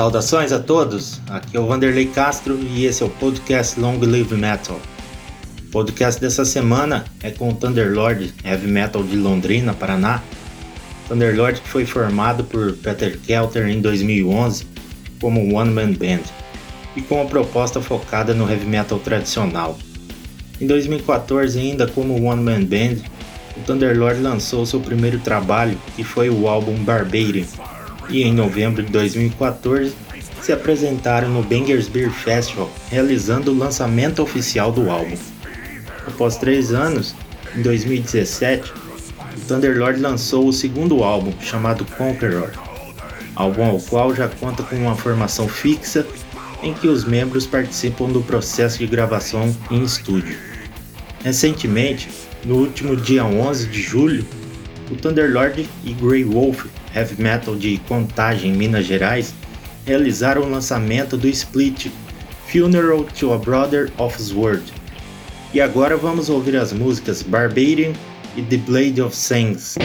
Saudações a todos, aqui é o Vanderlei Castro e esse é o podcast Long Live Metal. O podcast dessa semana é com o Thunderlord Heavy Metal de Londrina, Paraná. Thunderlord que foi formado por Peter Kelter em 2011 como One Man Band e com uma proposta focada no heavy metal tradicional. Em 2014, ainda como One Man Band, o Thunderlord lançou seu primeiro trabalho, que foi o álbum Barbarian, e em novembro de 2014 se apresentaram no Bangers Beer Festival, realizando o lançamento oficial do álbum. Após três anos, em 2017, o Thunderlord lançou o segundo álbum, chamado Conqueror, álbum ao qual já conta com uma formação fixa em que os membros participam do processo de gravação em estúdio. Recentemente, no último dia 11 de julho, o Thunderlord e Grey Wolf Heavy Metal de Contagem, Minas Gerais, realizaram o lançamento do split Funeral to a Brother of Sword. E agora vamos ouvir as músicas Barbarian e The Blade of Sands.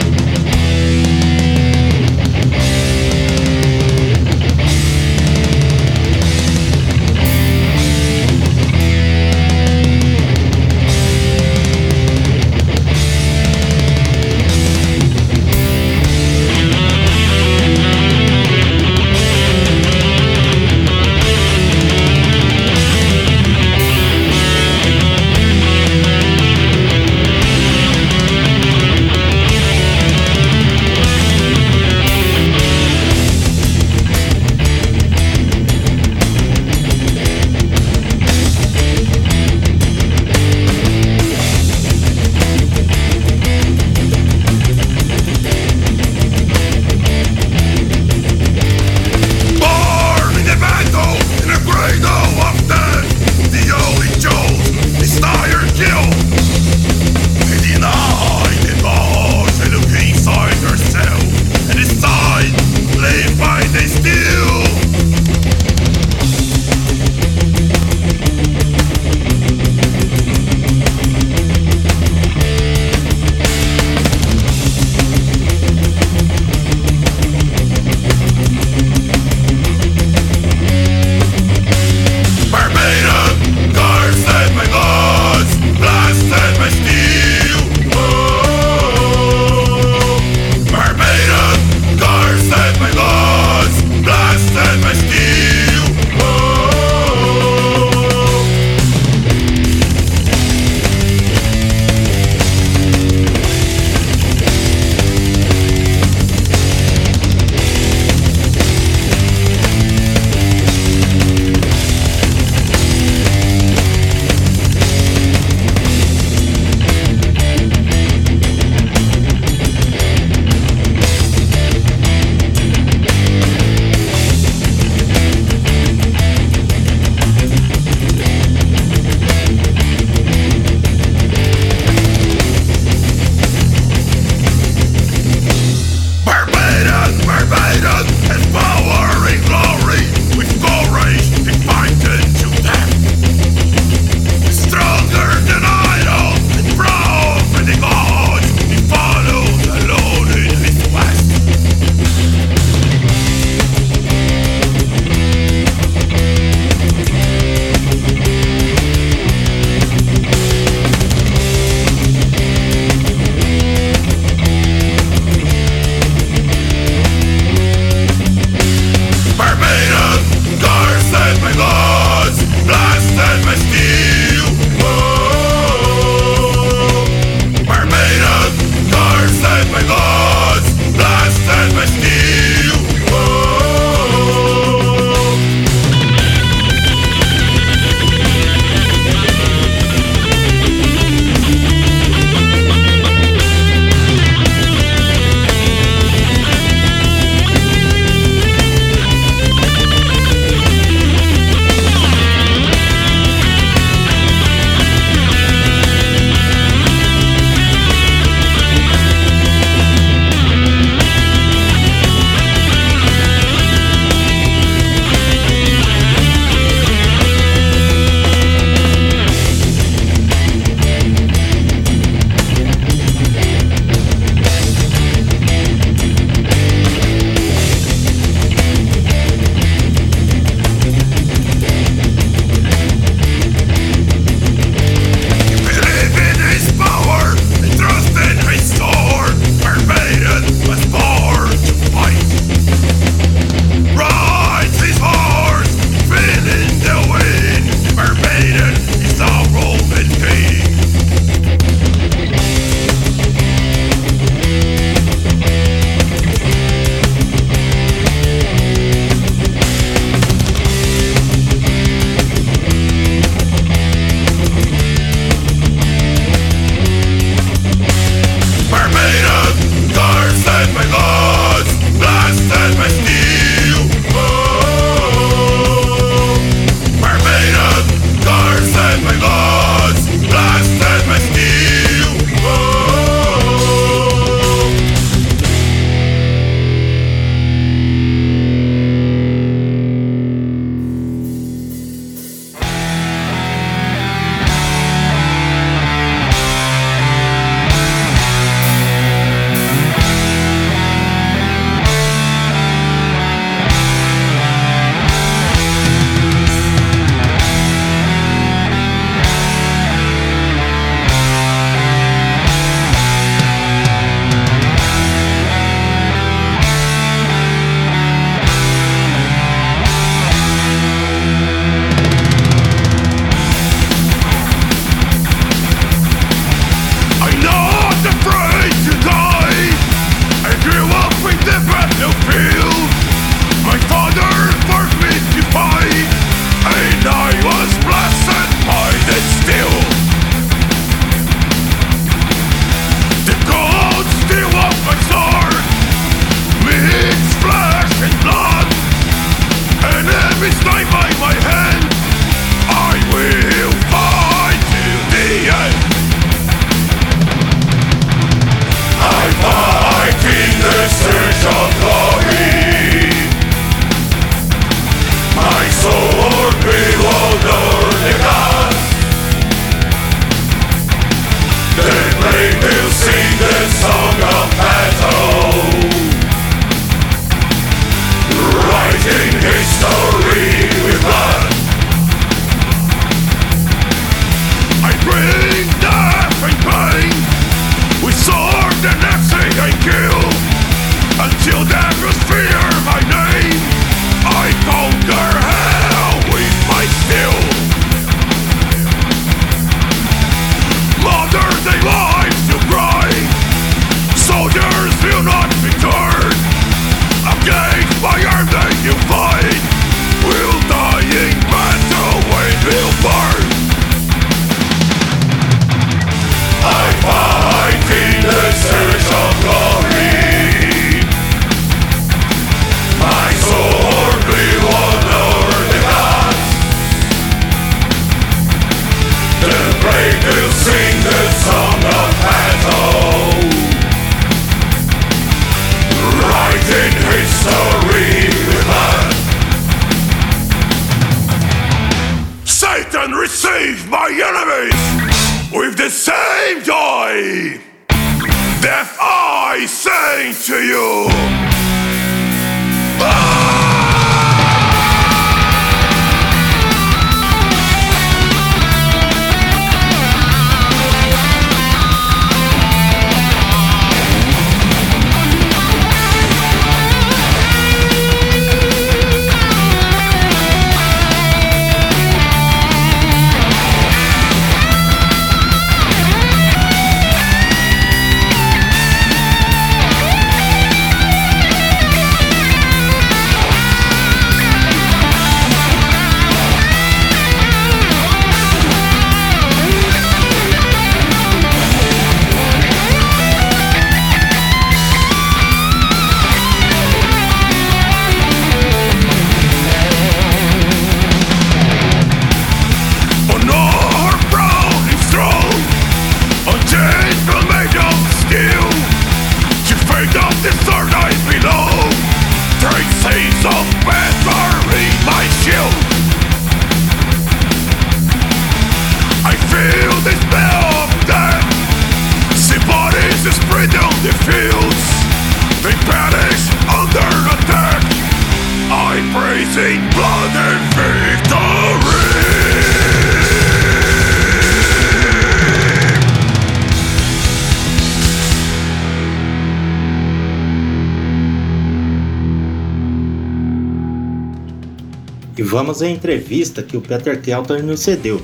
Vamos à entrevista que o Peter Kelter nos cedeu,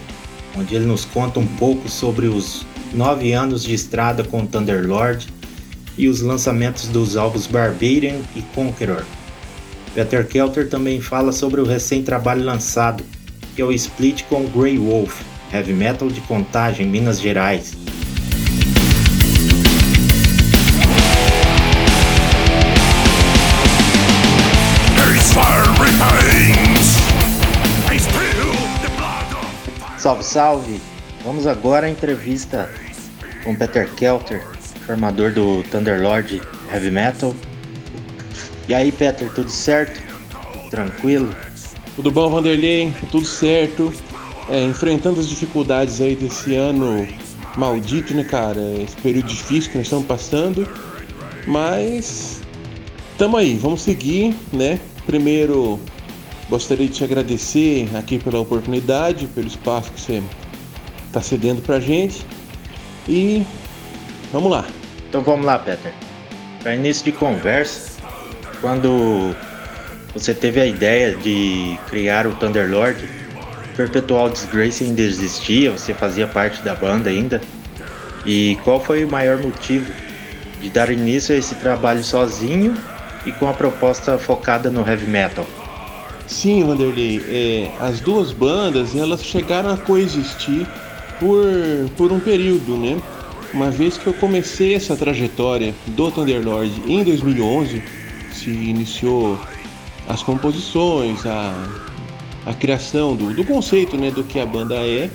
onde ele nos conta um pouco sobre os nove anos de estrada com Thunderlord e os lançamentos dos álbuns Barbarian e Conqueror. Peter Kelter também fala sobre o recém-trabalho lançado, que é o split com Grey Wolf, heavy metal de Contagem, Minas Gerais, Salve, salve! Vamos agora à entrevista com Peter Kelter, formador do Thunderlord Heavy Metal. E aí, Peter, tudo certo? Tranquilo? Tudo bom, Vanderlei? Tudo certo. É, enfrentando as dificuldades aí desse ano maldito, né, cara? Esse período difícil que nós estamos passando. Mas tamo aí, vamos seguir, né? Primeiro Gostaria de te agradecer aqui pela oportunidade, pelo espaço que você está cedendo para a gente. E vamos lá. Então vamos lá, Peter. Para início de conversa, quando você teve a ideia de criar o Thunderlord, Perpetual Disgrace ainda existia, você fazia parte da banda ainda. E qual foi o maior motivo de dar início a esse trabalho sozinho e com a proposta focada no heavy metal? Sim, Vanderlei, é, as duas bandas elas chegaram a coexistir por, por um período, né? Uma vez que eu comecei essa trajetória do Thunderlord em 2011, se iniciou as composições, a, a criação do, do conceito né, do que a banda é,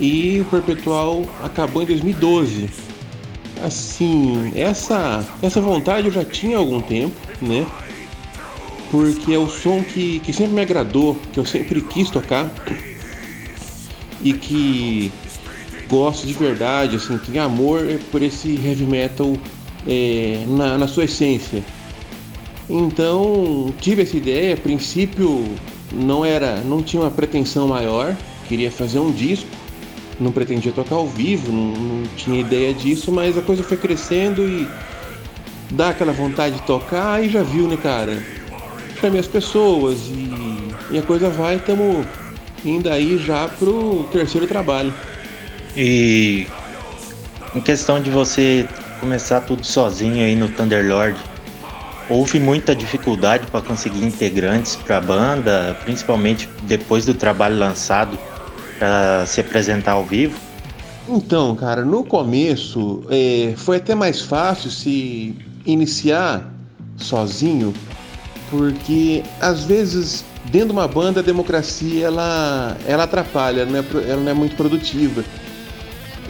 e o Perpetual acabou em 2012. Assim, essa, essa vontade eu já tinha há algum tempo, né? Porque é o som que, que sempre me agradou, que eu sempre quis tocar e que gosto de verdade, assim, tem amor por esse heavy metal é, na, na sua essência. Então tive essa ideia, a princípio não era, não tinha uma pretensão maior, queria fazer um disco, não pretendia tocar ao vivo, não, não tinha ideia disso, mas a coisa foi crescendo e dá aquela vontade de tocar e já viu, né, cara? Chamei as pessoas e, e a coisa vai, estamos indo aí já pro terceiro trabalho. E em questão de você começar tudo sozinho aí no Thunderlord, houve muita dificuldade para conseguir integrantes para a banda, principalmente depois do trabalho lançado para se apresentar ao vivo? Então, cara, no começo é, foi até mais fácil se iniciar sozinho porque às vezes dentro de uma banda a democracia ela, ela atrapalha, ela não, é, ela não é muito produtiva.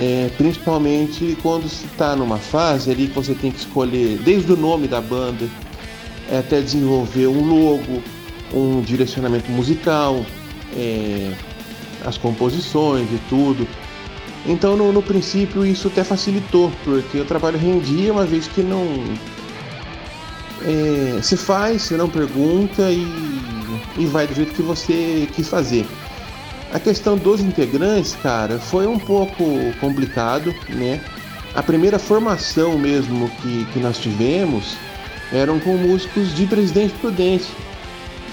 É, principalmente quando se está numa fase ali que você tem que escolher desde o nome da banda até desenvolver um logo, um direcionamento musical, é, as composições e tudo. Então, no, no, princípio, isso até facilitou, porque o trabalho rendia uma vez que não. É, se faz, você não pergunta e, e vai do jeito que você quis fazer. A questão dos integrantes, cara, foi um pouco complicado, né? A primeira formação mesmo que, que nós tivemos eram com músicos de Presidente Prudente.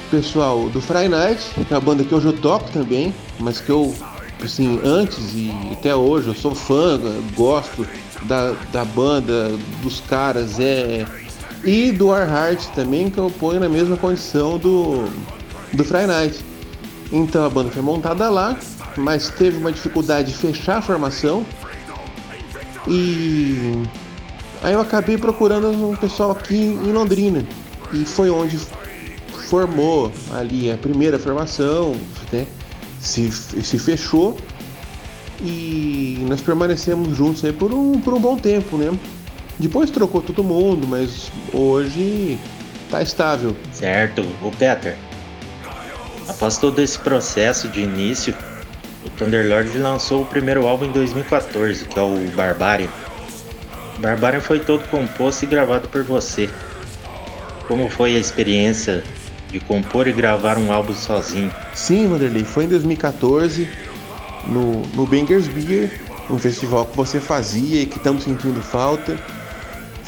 Pessoal do Friday Night, que é a banda que hoje eu toco também, mas que eu assim, antes e até hoje eu sou fã, gosto da, da banda, dos caras, é. E do Heart também, que eu ponho na mesma condição do, do Friday Night. Então a banda foi montada lá, mas teve uma dificuldade de fechar a formação. E aí eu acabei procurando um pessoal aqui em Londrina. E foi onde formou ali a primeira formação, né? se, se fechou e nós permanecemos juntos aí por um, por um bom tempo, né? Depois trocou todo mundo, mas hoje tá estável. Certo. O Peter, após todo esse processo de início, o Thunderlord lançou o primeiro álbum em 2014, que é o Barbarian. Barbarian foi todo composto e gravado por você. Como foi a experiência de compor e gravar um álbum sozinho. Sim, Vanderlei, foi em 2014, no, no Bangers Beer, um festival que você fazia e que estamos sentindo falta.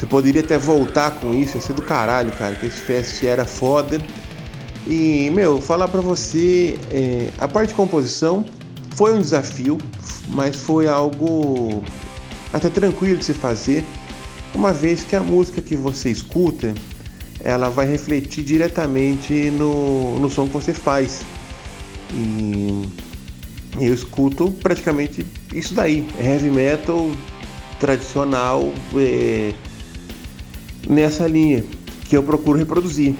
Você poderia até voltar com isso, ia ser do caralho, cara, que esse fest era foda. E, meu, falar pra você, é, a parte de composição foi um desafio, mas foi algo até tranquilo de se fazer, uma vez que a música que você escuta ela vai refletir diretamente no, no som que você faz. E eu escuto praticamente isso daí, é heavy metal tradicional é, nessa linha que eu procuro reproduzir.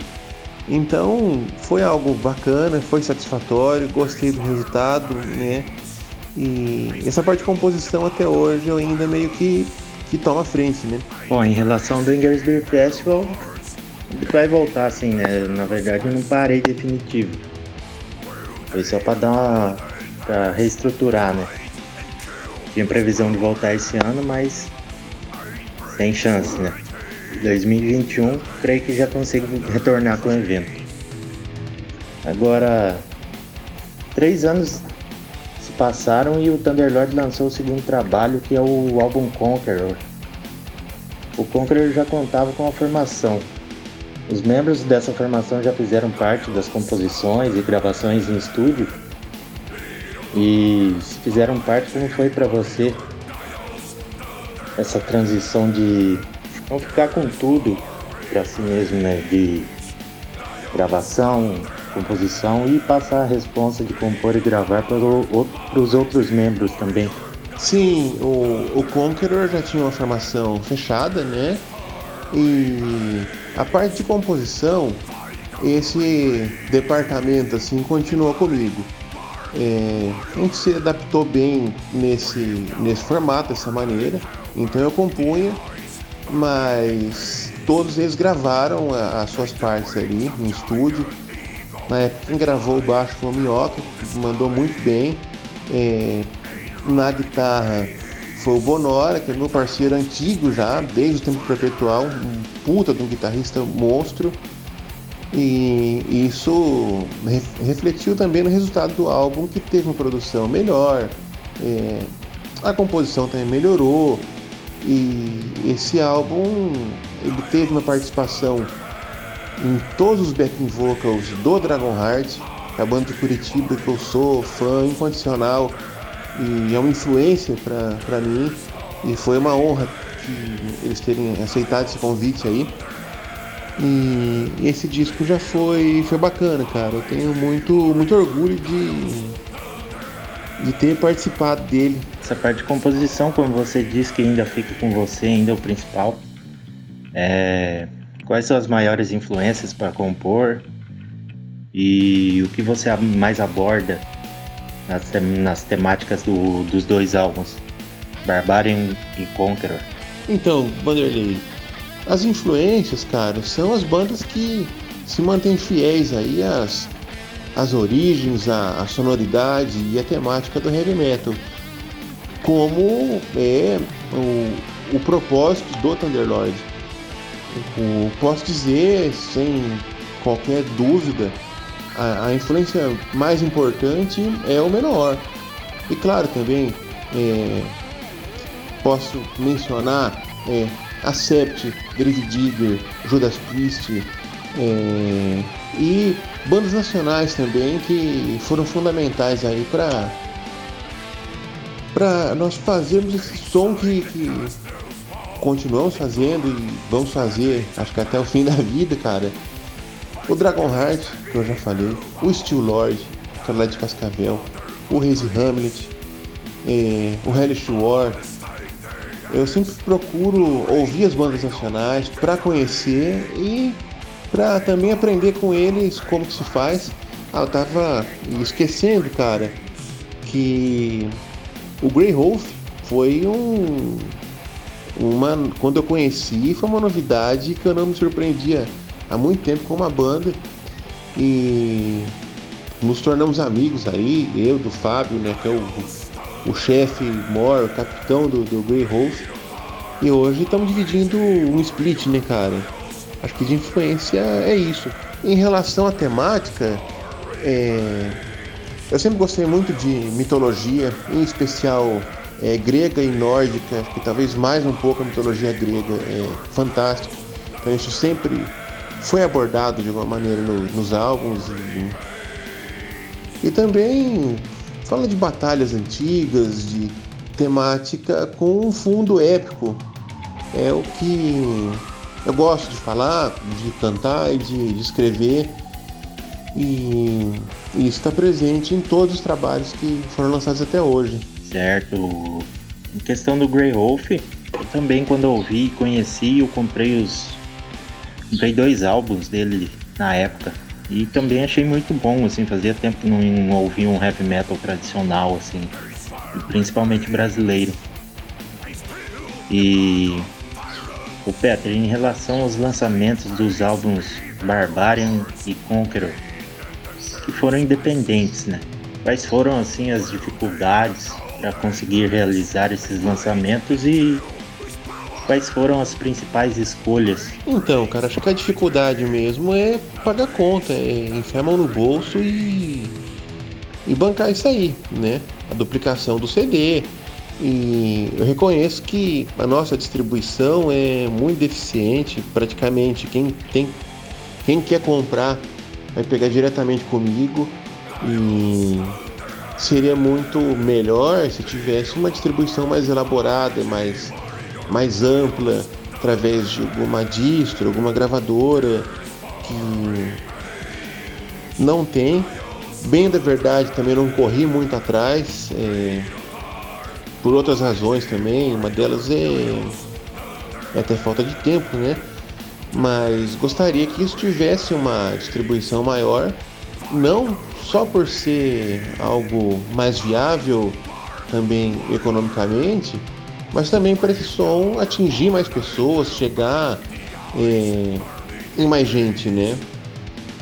Então foi algo bacana, foi satisfatório, gostei do resultado, né? E essa parte de composição até hoje eu ainda meio que, que toma frente, né? Bom, em relação ao Bangers Beer Festival, vai voltar assim, né? Na verdade eu não parei definitivo. Foi só para dar uma. pra reestruturar, né? Tinha previsão de voltar esse ano, mas sem chance, né? 2021, creio que já consigo retornar com o evento. Agora, três anos se passaram e o Thunderlord lançou o segundo trabalho, que é o álbum Conqueror. O Conqueror já contava com a formação os membros dessa formação já fizeram parte das composições e gravações em estúdio. E fizeram parte, como foi para você essa transição de não ficar com tudo para si mesmo, né? De gravação, composição e passar a responsa de compor e gravar para os outros membros também. Sim, o, o Conqueror já tinha uma formação fechada, né? E a parte de composição, esse departamento assim continua comigo. É, a gente se adaptou bem nesse, nesse formato, dessa maneira. Então eu compunha, mas todos eles gravaram as suas partes ali no estúdio. Na época quem gravou o baixo foi o Minhoca, mandou muito bem. É, na guitarra foi o Bonora, que é meu parceiro antigo já, desde o tempo perpetual, um puta de um guitarrista monstro. E isso refletiu também no resultado do álbum, que teve uma produção melhor, é, a composição também melhorou. E esse álbum ele teve uma participação em todos os backing vocals do Dragonheart, a banda de Curitiba que eu sou fã incondicional e é uma influência para mim e foi uma honra que eles terem aceitado esse convite aí. E esse disco já foi, foi bacana, cara. Eu tenho muito, muito orgulho de, de ter participado dele. Essa parte de composição, como você disse que ainda fica com você, ainda é o principal. É... Quais são as maiores influências para compor? E o que você mais aborda nas, nas temáticas do, dos dois álbuns, Barbarian e Conqueror. Então, Vanderlei, as influências, cara, são as bandas que se mantêm fiéis aí às, as origens, a, a, sonoridade e a temática do heavy metal, como é o, o propósito do Thunderlord. Posso dizer, sem qualquer dúvida, a, a, influência mais importante é o menor. E claro, também é, posso mencionar é, Accept, Digger, Judas Priest é, e bandas nacionais também que foram fundamentais aí para para nós fazermos esse som que, que continuamos fazendo e vamos fazer, acho que até o fim da vida, cara. O Dragon Heart, que eu já falei, o Steel Lord, que é lá de Cascavel, o Raze Hamlet, é, o Hellish War. Eu sempre procuro ouvir as bandas nacionais para conhecer e para também aprender com eles como que se faz. Ah, eu tava esquecendo, cara, que o Grey Wolf foi um uma quando eu conheci foi uma novidade que eu não me surpreendia há muito tempo com uma banda e nos tornamos amigos aí, eu do Fábio, né, que é o, o chefe maior, o capitão do, do Grey Wolf. E hoje estamos dividindo um split, né, cara? Acho que de influência é isso. Em relação à temática, é... eu sempre gostei muito de mitologia, em especial é, grega e nórdica, que talvez mais um pouco a mitologia grega é fantástico. Então isso sempre foi abordado de alguma maneira no, nos álbuns e, e também fala de batalhas antigas, de temática com um fundo épico. É o que eu gosto de falar, de cantar e de, de escrever. E, e isso está presente em todos os trabalhos que foram lançados até hoje. Certo. Em questão do Grey Wolf, eu também quando ouvi e conheci, eu comprei os. Comprei dois álbuns dele na época. E também achei muito bom, assim, fazia tempo que não ouvia um heavy metal tradicional, assim, principalmente brasileiro. E o Peter, em relação aos lançamentos dos álbuns Barbarian e Conqueror, que foram independentes, né? Quais foram assim as dificuldades para conseguir realizar esses lançamentos e quais foram as principais escolhas? Então, cara, acho que a dificuldade mesmo é pagar conta, é enfiar a mão no bolso e, e bancar isso aí, né? A duplicação do CD, e eu reconheço que a nossa distribuição é muito deficiente, praticamente quem tem quem quer comprar vai pegar diretamente comigo e seria muito melhor se tivesse uma distribuição mais elaborada, mais mais ampla através de alguma distro, alguma gravadora que não tem. Bem da verdade, também não corri muito atrás. É por outras razões também, uma delas é, é até falta de tempo, né? Mas gostaria que isso tivesse uma distribuição maior, não só por ser algo mais viável também economicamente, mas também para esse som atingir mais pessoas, chegar é, em mais gente, né?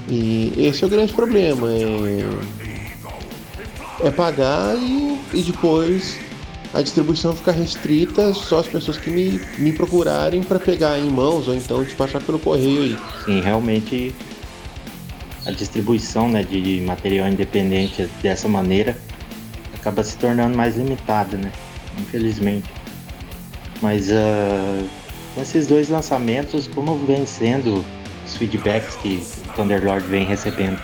E esse é o grande problema, é, é pagar e, e depois a distribuição fica restrita só às pessoas que me, me procurarem para pegar em mãos ou então despachar pelo correio aí. Sim, realmente a distribuição né, de material independente dessa maneira acaba se tornando mais limitada, né? Infelizmente. Mas uh, com esses dois lançamentos, como vem sendo os feedbacks que o Thunderlord vem recebendo?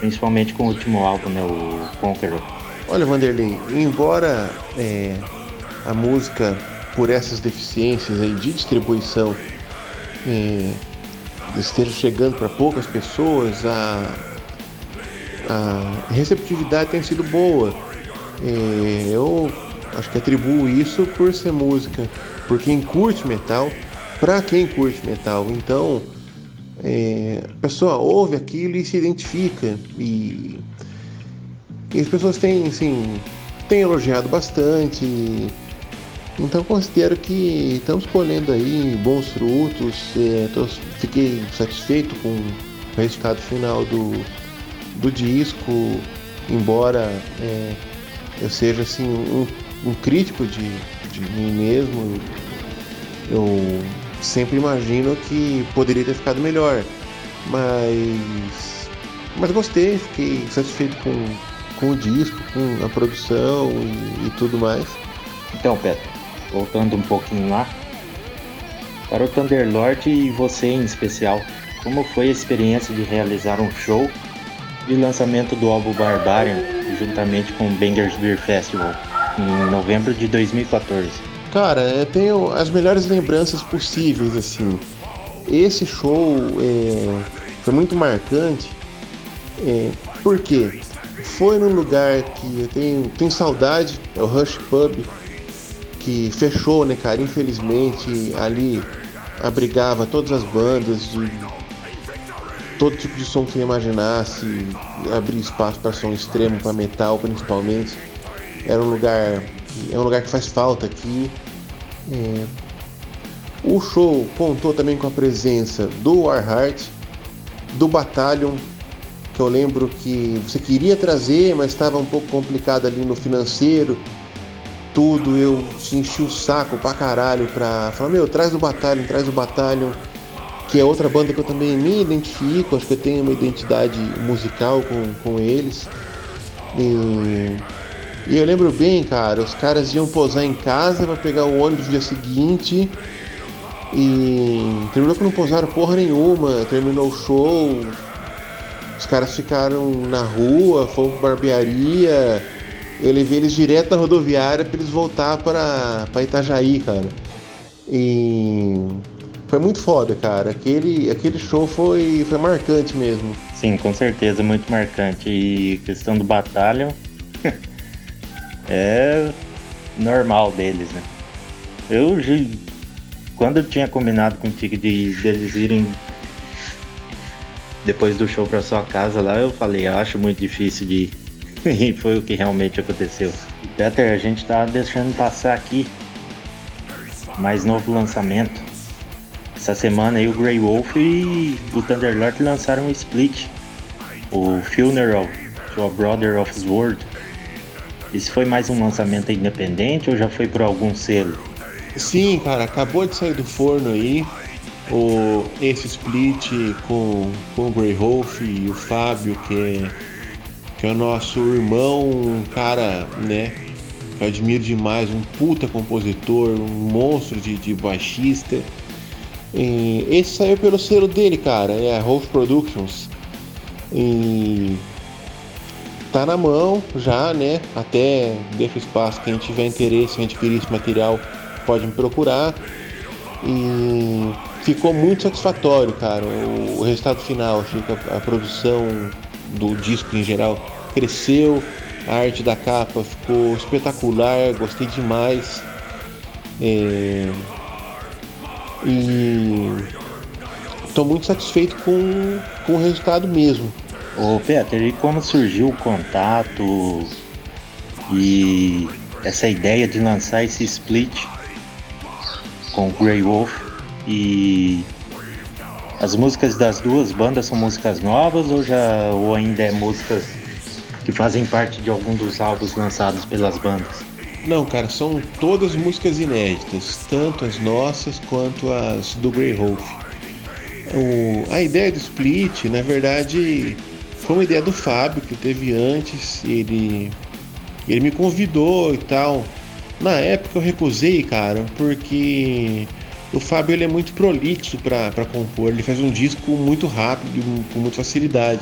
Principalmente com o último álbum, né, o Conqueror. Olha, Vanderlei, embora é, a música, por essas deficiências aí de distribuição, é, esteja chegando para poucas pessoas, a, a receptividade tem sido boa. É, eu acho que atribuo isso por ser música, por quem curte metal, para quem curte metal. Então, é, a pessoa ouve aquilo e se identifica. E e as pessoas têm, assim, têm elogiado bastante. Então considero que estamos colhendo aí bons frutos. É, tô, fiquei satisfeito com o resultado final do, do disco, embora é, eu seja assim um, um crítico de, de mim mesmo, eu sempre imagino que poderia ter ficado melhor, mas mas gostei, fiquei satisfeito com, com o disco, com a produção e, e tudo mais. Então, Pedro, voltando um pouquinho lá, para o Thunderlord e você em especial, como foi a experiência de realizar um show de lançamento do álbum Barbarian juntamente com o Bangers Beer Festival em novembro de 2014? Cara, eu tenho as melhores lembranças possíveis assim. Esse show é, foi muito marcante. É, por quê? Foi num lugar que eu tenho, tenho saudade, é o Rush Pub, que fechou, né, cara? Infelizmente, ali abrigava todas as bandas de todo tipo de som que você imaginasse, abrir espaço para som extremo, para metal principalmente. Era um lugar, é um lugar que faz falta aqui. É. O show contou também com a presença do Warheart, do Battalion, que eu lembro que você queria trazer, mas estava um pouco complicado ali no financeiro tudo, eu enchi o saco pra caralho pra falar, meu, traz o Batalhon, traz o Batalhon, que é outra banda que eu também me identifico, acho que eu tenho uma identidade musical com, com eles. E, e eu lembro bem, cara, os caras iam posar em casa para pegar o ônibus no dia seguinte. E terminou que não posaram porra nenhuma, terminou o show. Os caras ficaram na rua, foram pra barbearia, eu levei eles direto na rodoviária para eles voltar para Itajaí, cara. E foi muito foda, cara. Aquele, aquele show foi, foi marcante mesmo. Sim, com certeza, muito marcante. E questão do Batalhão é normal deles, né? Eu quando eu tinha combinado contigo de deles irem depois do show para sua casa lá, eu falei, eu acho muito difícil de e foi o que realmente aconteceu. Peter, a gente tá deixando passar aqui mais novo lançamento. Essa semana aí o Grey Wolf e o Thunderlord lançaram um split. O Funeral to a Brother of Sword. Esse foi mais um lançamento independente ou já foi por algum selo? Sim, cara, acabou de sair do forno aí. O, esse split com, com o Grey Wolf e o Fábio, que é que é o nosso irmão, um cara, né, que eu admiro demais, um puta compositor, um monstro de, de baixista. E esse saiu pelo selo dele, cara, é a Rose Productions. E tá na mão já, né? Até deixa espaço, quem tiver interesse em adquirir esse material pode me procurar. E ficou muito satisfatório, cara, o, o resultado final. Achei que a, a produção do disco em geral cresceu, a arte da capa ficou espetacular, gostei demais. É... E estou muito satisfeito com, com o resultado mesmo. Ô Peter, e como surgiu o contato e essa ideia de lançar esse split com Grey Wolf e as músicas das duas bandas são músicas novas ou já ou ainda é músicas que fazem parte de algum dos álbuns lançados pelas bandas? Não, cara, são todas músicas inéditas, tanto as nossas quanto as do Grey Wolf. O, a ideia do split, na verdade, foi uma ideia do Fábio que teve antes. Ele, ele me convidou e tal. Na época eu recusei, cara, porque o Fábio ele é muito prolixo para compor. Ele faz um disco muito rápido, com muita facilidade.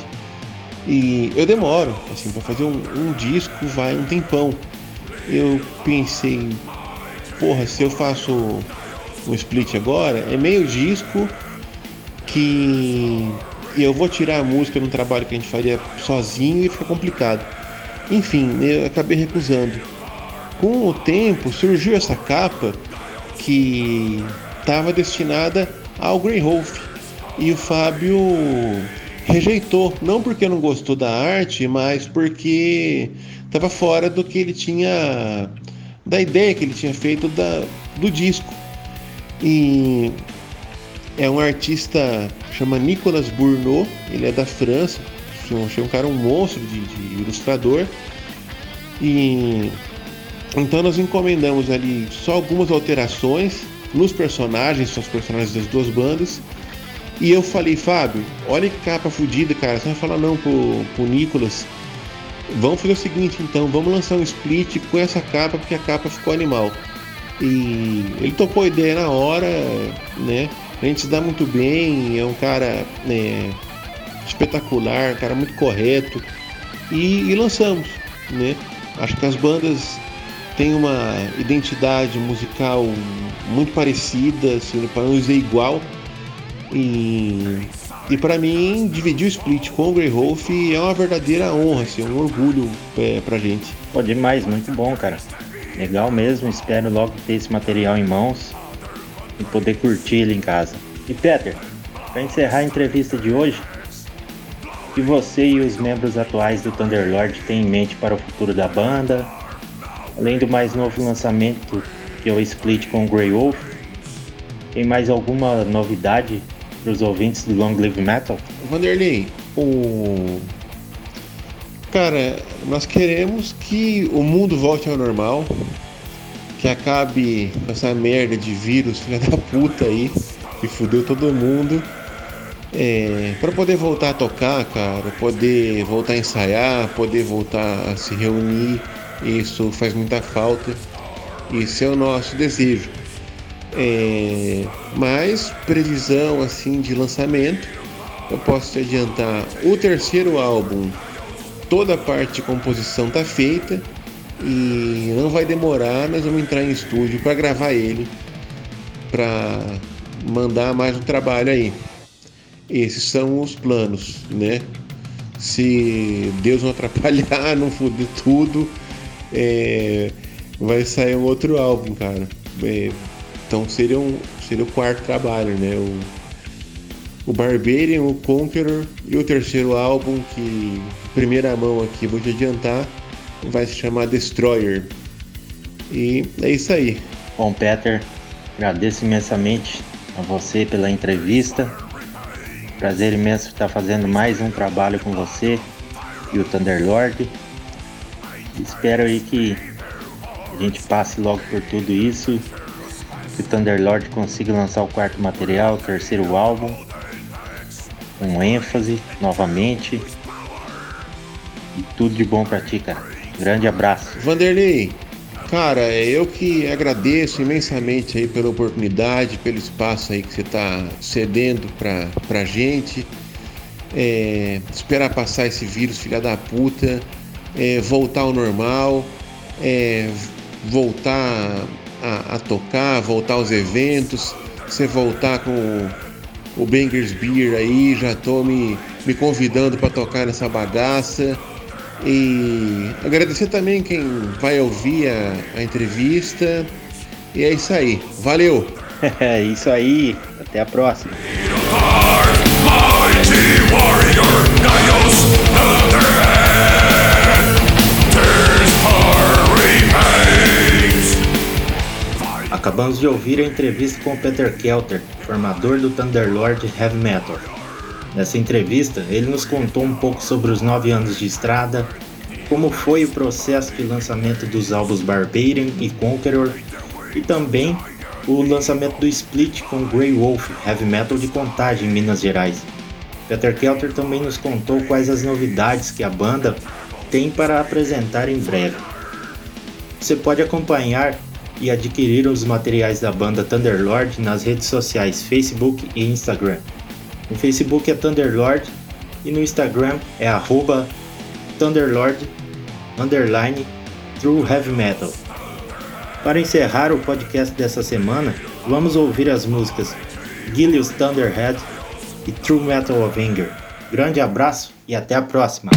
E eu demoro, assim, para fazer um, um, disco vai um tempão. Eu pensei, porra, se eu faço um split agora, é meio disco que eu vou tirar a música num trabalho que a gente faria sozinho e fica complicado. Enfim, eu acabei recusando. Com o tempo surgiu essa capa que estava destinada ao Grey Wolf e o Fábio rejeitou, não porque não gostou da arte, mas porque estava fora do que ele tinha, da ideia que ele tinha feito da, do disco. E é um artista chama Nicolas Bourneau, ele é da França, achei um cara um monstro de, de ilustrador. E então nós encomendamos ali só algumas alterações nos personagens, são os personagens das duas bandas. E eu falei, Fábio, olha que capa fodida, cara. Você vai falar não pro, pro Nicolas. Vamos fazer o seguinte então, vamos lançar um split com essa capa, porque a capa ficou animal. E ele topou a ideia na hora, né? A gente se dá muito bem, é um cara né, espetacular, um cara muito correto. E, e lançamos, né? Acho que as bandas têm uma identidade musical muito parecida, para não dizer igual. E, e para mim, dividir o split com o Grey Wolf é uma verdadeira honra, assim, um orgulho é, pra gente. Pô, demais, muito bom, cara. Legal mesmo, espero logo ter esse material em mãos e poder curtir ele em casa. E Peter, para encerrar a entrevista de hoje, o que você e os membros atuais do Thunderlord têm em mente para o futuro da banda? Além do mais novo lançamento, que é o split com Grey Wolf, tem mais alguma novidade para os ouvintes do Long Live Metal? Vanderlei, o Cara, nós queremos que o mundo volte ao normal, que acabe com essa merda de vírus, filha da puta aí, que fudeu todo mundo. É, para poder voltar a tocar, cara, poder voltar a ensaiar, poder voltar a se reunir, isso faz muita falta. Isso é o nosso desejo. É, mas previsão assim de lançamento, eu posso te adiantar o terceiro álbum toda a parte de composição tá feita e não vai demorar, nós vamos entrar em estúdio para gravar ele, para mandar mais um trabalho aí. Esses são os planos, né? Se Deus não atrapalhar, não fuder tudo, é, vai sair um outro álbum, cara. É, então seria, um, seria o quarto trabalho, né? O, o Barbarian, o Conqueror e o terceiro álbum que primeira mão aqui, vou te adiantar, vai se chamar Destroyer. E é isso aí. Bom, Peter, agradeço imensamente a você pela entrevista. Prazer imenso estar fazendo mais um trabalho com você e o Thunderlord. Espero aí que a gente passe logo por tudo isso, que o Thunderlord consiga lançar o quarto material, o terceiro álbum, com ênfase novamente e tudo de bom pra ti, cara. Grande abraço. Vanderlei, cara, é eu que agradeço imensamente aí pela oportunidade, pelo espaço aí que você tá cedendo pra, pra gente. É, esperar passar esse vírus, filha da puta, é, voltar ao normal, é, voltar a, a, tocar, voltar aos eventos, você voltar com o, o Bangers Beer aí, já tô me, me convidando para tocar nessa bagaça. E agradecer também quem vai ouvir a, a entrevista. E é isso aí. Valeu! É isso aí. Até a próxima. Acabamos de ouvir a entrevista com Peter Kelter, formador do Thunderlord Heavy Metal. Nessa entrevista, ele nos contou um pouco sobre os nove anos de estrada, como foi o processo de lançamento dos álbuns Barbarian e Conqueror, e também o lançamento do split com Grey Wolf Heavy Metal de Contagem, em Minas Gerais. Peter Kelter também nos contou quais as novidades que a banda tem para apresentar em breve. Você pode acompanhar e adquirir os materiais da banda Thunderlord nas redes sociais Facebook e Instagram. No Facebook é Thunderlord e no Instagram é arroba Thunderlord underline True Heavy Metal. Para encerrar o podcast dessa semana, vamos ouvir as músicas Gilius Thunderhead e True Metal Avenger. Grande abraço e até a próxima!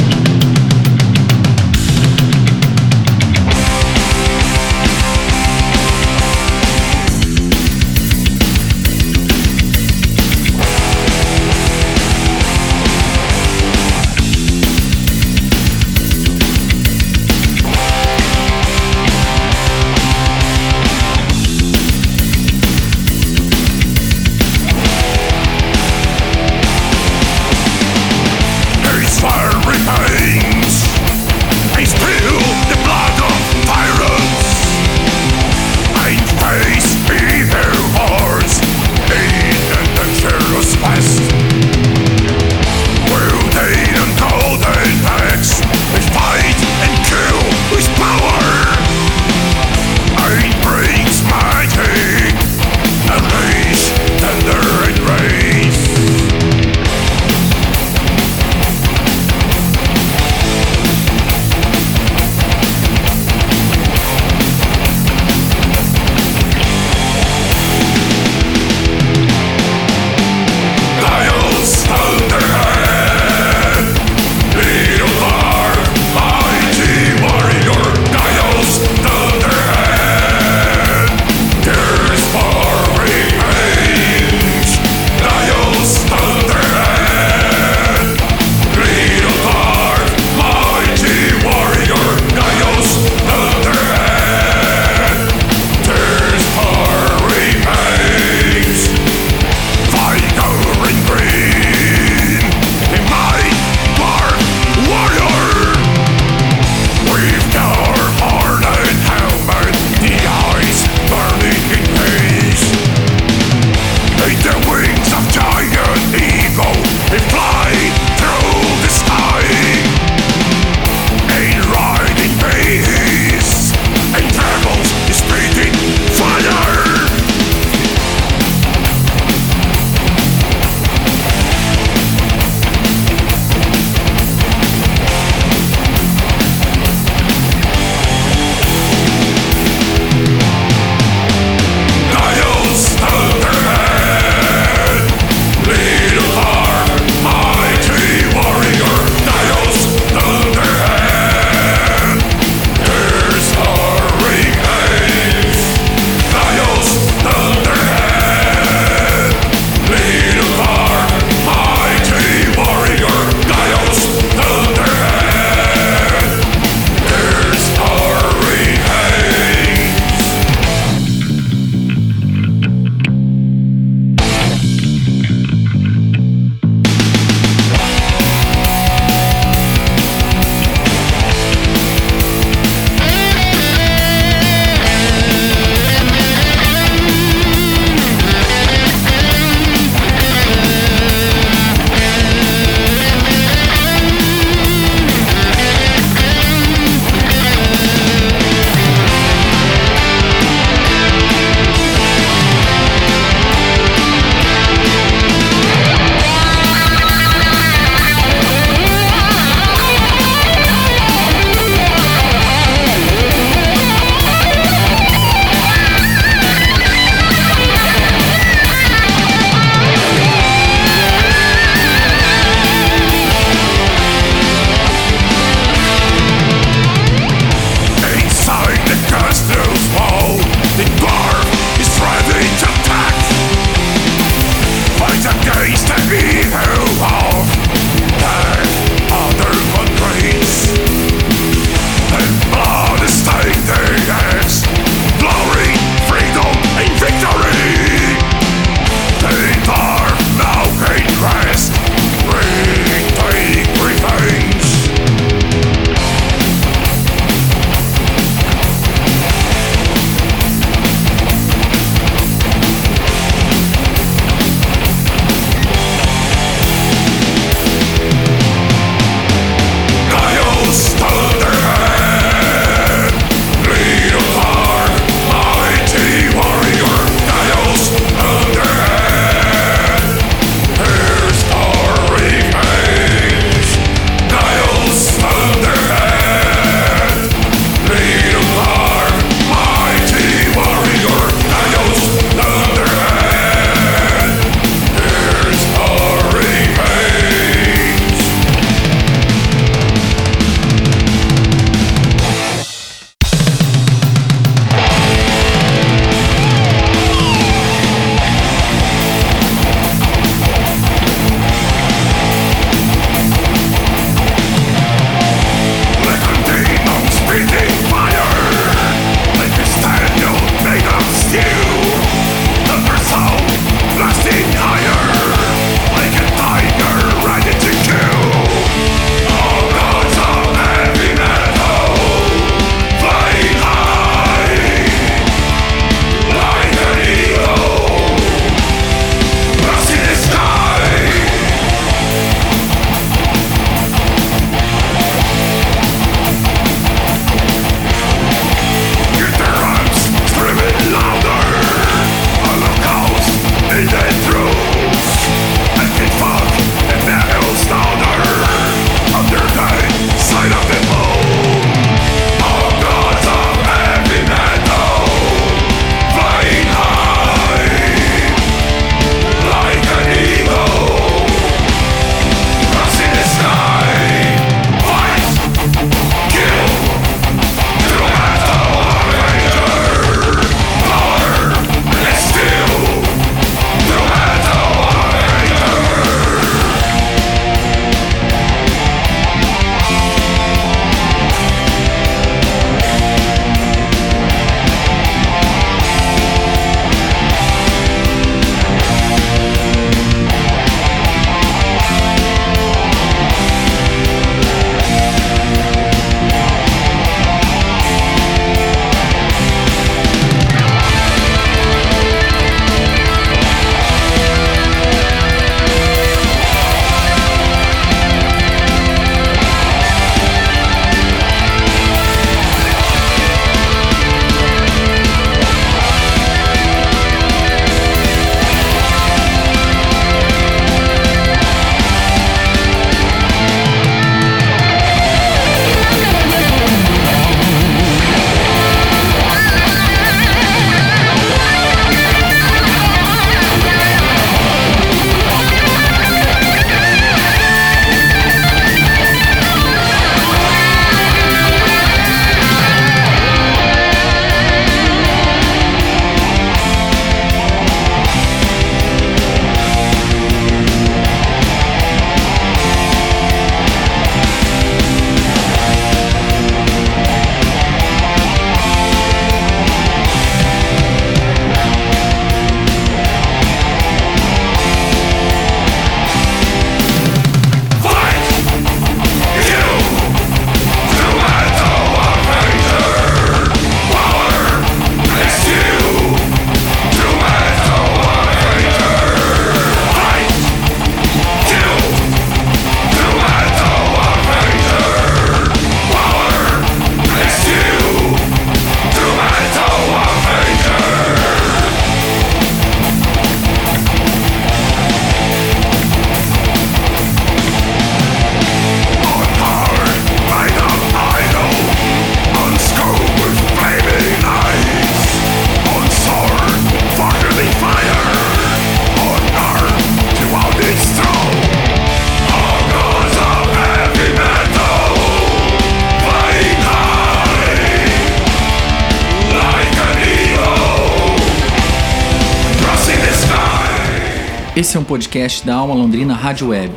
Podcast da Alma Londrina Rádio Web.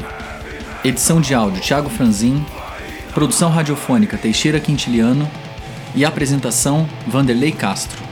Edição de áudio Thiago Franzin, produção radiofônica Teixeira Quintiliano e apresentação Vanderlei Castro.